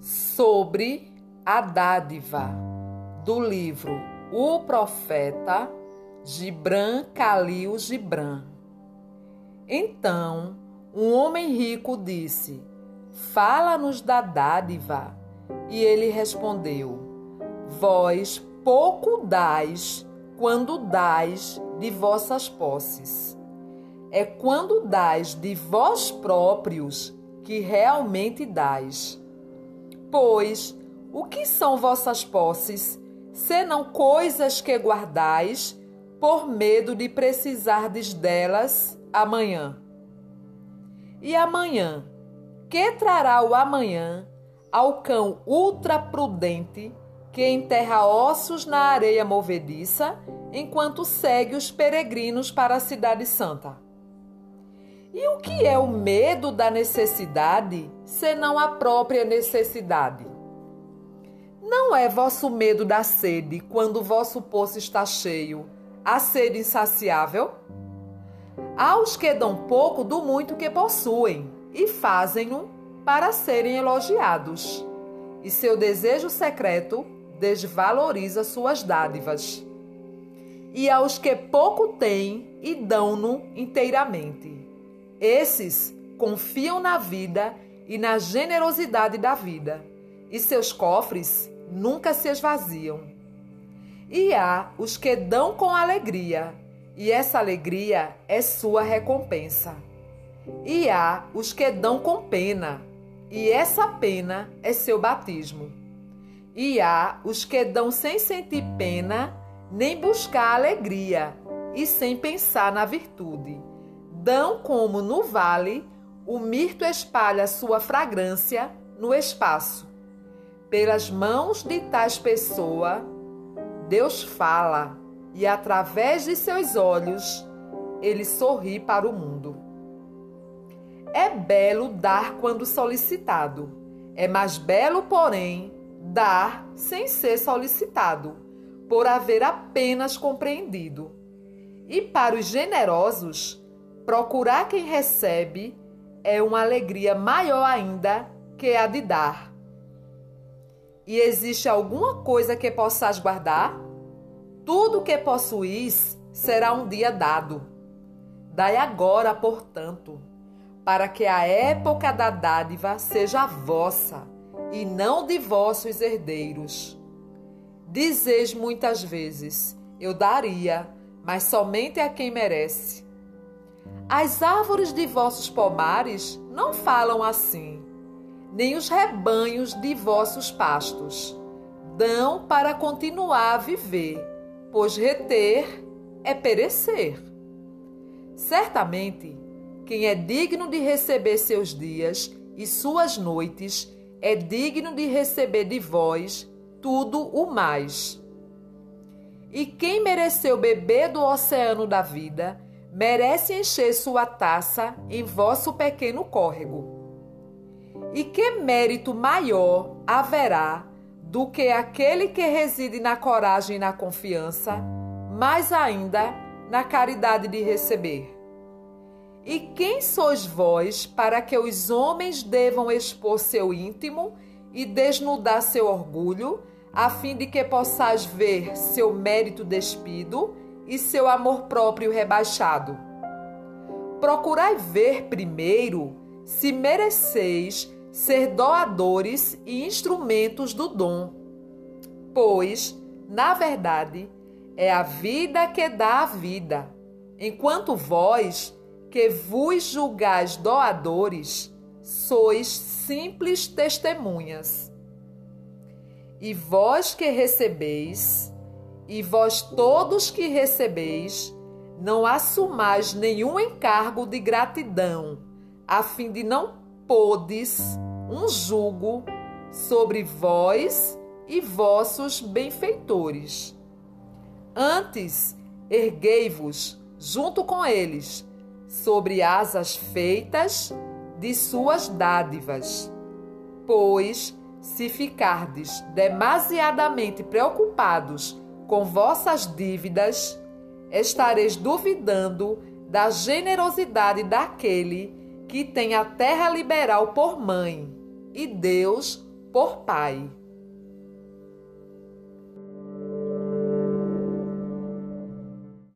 Sobre a dádiva do livro O Profeta Gibran Khalil Gibran. Então, um homem rico disse: Fala-nos da dádiva. E ele respondeu: Vós pouco dais quando dais de vossas posses. É quando dais de vós próprios que realmente dais. Pois, o que são vossas posses, senão coisas que guardais por medo de precisardes delas amanhã? E amanhã, que trará o amanhã ao cão ultra prudente que enterra ossos na areia movediça enquanto segue os peregrinos para a Cidade Santa. E o que é o medo da necessidade, senão a própria necessidade? Não é vosso medo da sede, quando vosso poço está cheio, a sede insaciável? Há os que dão pouco do muito que possuem e fazem-no para serem elogiados, e seu desejo secreto desvaloriza suas dádivas. E aos que pouco têm e dão-no inteiramente. Esses confiam na vida e na generosidade da vida, e seus cofres nunca se esvaziam. E há os que dão com alegria, e essa alegria é sua recompensa. E há os que dão com pena, e essa pena é seu batismo. E há os que dão sem sentir pena, nem buscar alegria, e sem pensar na virtude. Dão como no vale, o mirto espalha sua fragrância no espaço. Pelas mãos de tais pessoa, Deus fala, e através de seus olhos, ele sorri para o mundo. É belo dar quando solicitado. É mais belo, porém, dar sem ser solicitado, por haver apenas compreendido. E para os generosos, procurar quem recebe é uma alegria maior ainda que a de dar. E existe alguma coisa que possas guardar? Tudo que possuís será um dia dado. Dai agora, portanto, para que a época da dádiva seja vossa e não de vossos herdeiros. Dizeis muitas vezes: Eu daria, mas somente a quem merece. As árvores de vossos pomares não falam assim, nem os rebanhos de vossos pastos. Dão para continuar a viver, pois reter é perecer. Certamente, quem é digno de receber seus dias e suas noites é digno de receber de vós tudo o mais. E quem mereceu beber do oceano da vida, merece encher sua taça em vosso pequeno córrego. E que mérito maior haverá do que aquele que reside na coragem e na confiança, mais ainda na caridade de receber? E quem sois vós para que os homens devam expor seu íntimo e desnudar seu orgulho, a fim de que possais ver seu mérito despido e seu amor próprio rebaixado? Procurai ver primeiro se mereceis ser doadores e instrumentos do dom. Pois, na verdade, é a vida que dá a vida, enquanto vós que vos julgais doadores, sois simples testemunhas. E vós que recebeis, e vós todos que recebeis, não assumais nenhum encargo de gratidão, a fim de não podes um jugo sobre vós e vossos benfeitores. Antes, erguei-vos junto com eles sobre asas feitas de suas dádivas. Pois, se ficardes demasiadamente preocupados com vossas dívidas, estareis duvidando da generosidade daquele que tem a terra liberal por mãe e Deus por pai.